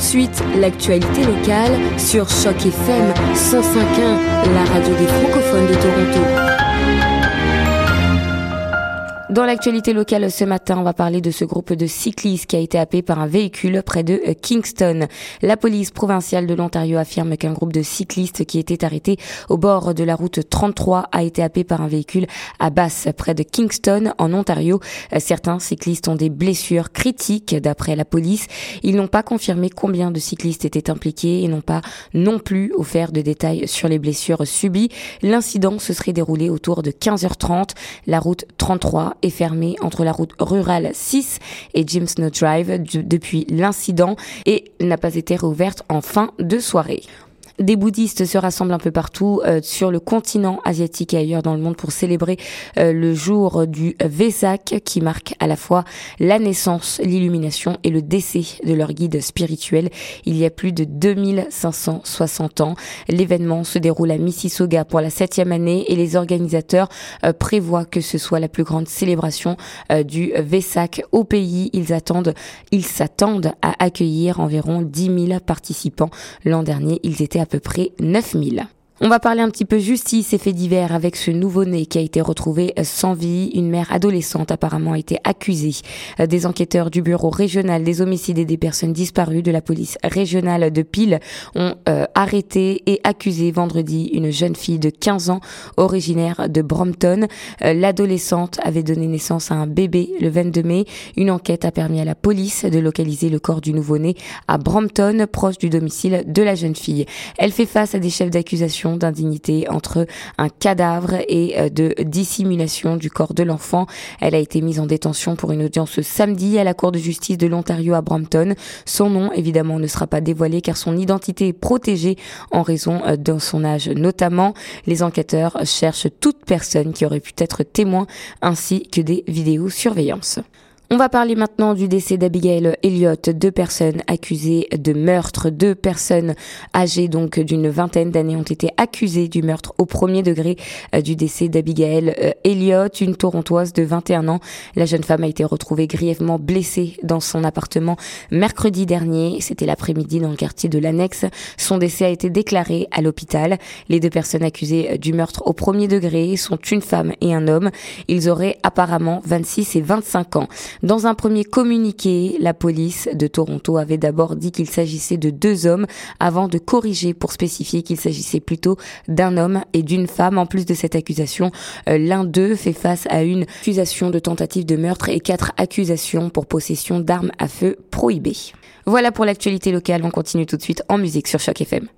de suite l'actualité locale sur Choc FM 105.1, la radio des francophones de Toronto. Dans l'actualité locale ce matin, on va parler de ce groupe de cyclistes qui a été happé par un véhicule près de euh, Kingston. La police provinciale de l'Ontario affirme qu'un groupe de cyclistes qui était arrêté au bord de la route 33 a été happé par un véhicule à Basse près de Kingston en Ontario. Euh, certains cyclistes ont des blessures critiques d'après la police. Ils n'ont pas confirmé combien de cyclistes étaient impliqués et n'ont pas non plus offert de détails sur les blessures subies. L'incident se serait déroulé autour de 15h30. La route 33 est fermée entre la route rurale 6 et James Snow Drive depuis l'incident et n'a pas été réouverte en fin de soirée. Des bouddhistes se rassemblent un peu partout euh, sur le continent asiatique et ailleurs dans le monde pour célébrer euh, le jour du Vesak qui marque à la fois la naissance, l'illumination et le décès de leur guide spirituel il y a plus de 2560 ans. L'événement se déroule à Mississauga pour la septième année et les organisateurs euh, prévoient que ce soit la plus grande célébration du Vesak au pays. Ils attendent, ils s'attendent à accueillir environ 10 000 participants. L'an dernier, ils étaient à peu près 9000. On va parler un petit peu justice et faits divers avec ce nouveau-né qui a été retrouvé sans vie. Une mère adolescente apparemment a été accusée. Des enquêteurs du bureau régional des homicides et des personnes disparues de la police régionale de Pile ont euh, arrêté et accusé vendredi une jeune fille de 15 ans originaire de Brompton. Euh, l'adolescente avait donné naissance à un bébé le 22 mai. Une enquête a permis à la police de localiser le corps du nouveau-né à Brompton, proche du domicile de la jeune fille. Elle fait face à des chefs d'accusation d'indignité entre un cadavre et euh, de dissimulation du corps de l'enfant. Elle a été mise en détention pour une audience samedi à la Cour de justice de l'Ontario à Brampton. Son nom, évidemment, ne sera pas dévoilé car son identité est protégée en raison euh, de son âge notamment. Les enquêteurs cherchent toute personne qui aurait pu être témoin ainsi que des vidéosurveillances. On va parler maintenant du décès d'Abigail Elliott, deux personnes accusées de meurtre, deux personnes âgées donc d'une vingtaine d'années ont été accusées du meurtre au premier degré euh, du décès d'Abigail euh, Elliott, une torontoise de 21 ans. La jeune femme a été retrouvée grièvement blessée dans son appartement mercredi dernier, c'était l'après-midi dans le quartier de l'Annexe. Son décès a été déclaré à l'hôpital. Les deux personnes accusées du meurtre au premier degré sont une femme et un homme. Ils auraient apparemment 26 et 25 ans. Dans un premier communiqué, la police de Toronto avait d'abord dit qu'il s'agissait de deux hommes avant de corriger pour spécifier qu'il s'agissait plutôt d'un homme et d'une femme. En plus de cette accusation, euh, l'un d'eux fait face à une accusation de tentative de meurtre et quatre accusations pour possession d'armes à feu prohibées. Voilà pour l'actualité locale. On continue tout de suite en musique sur Choc FM.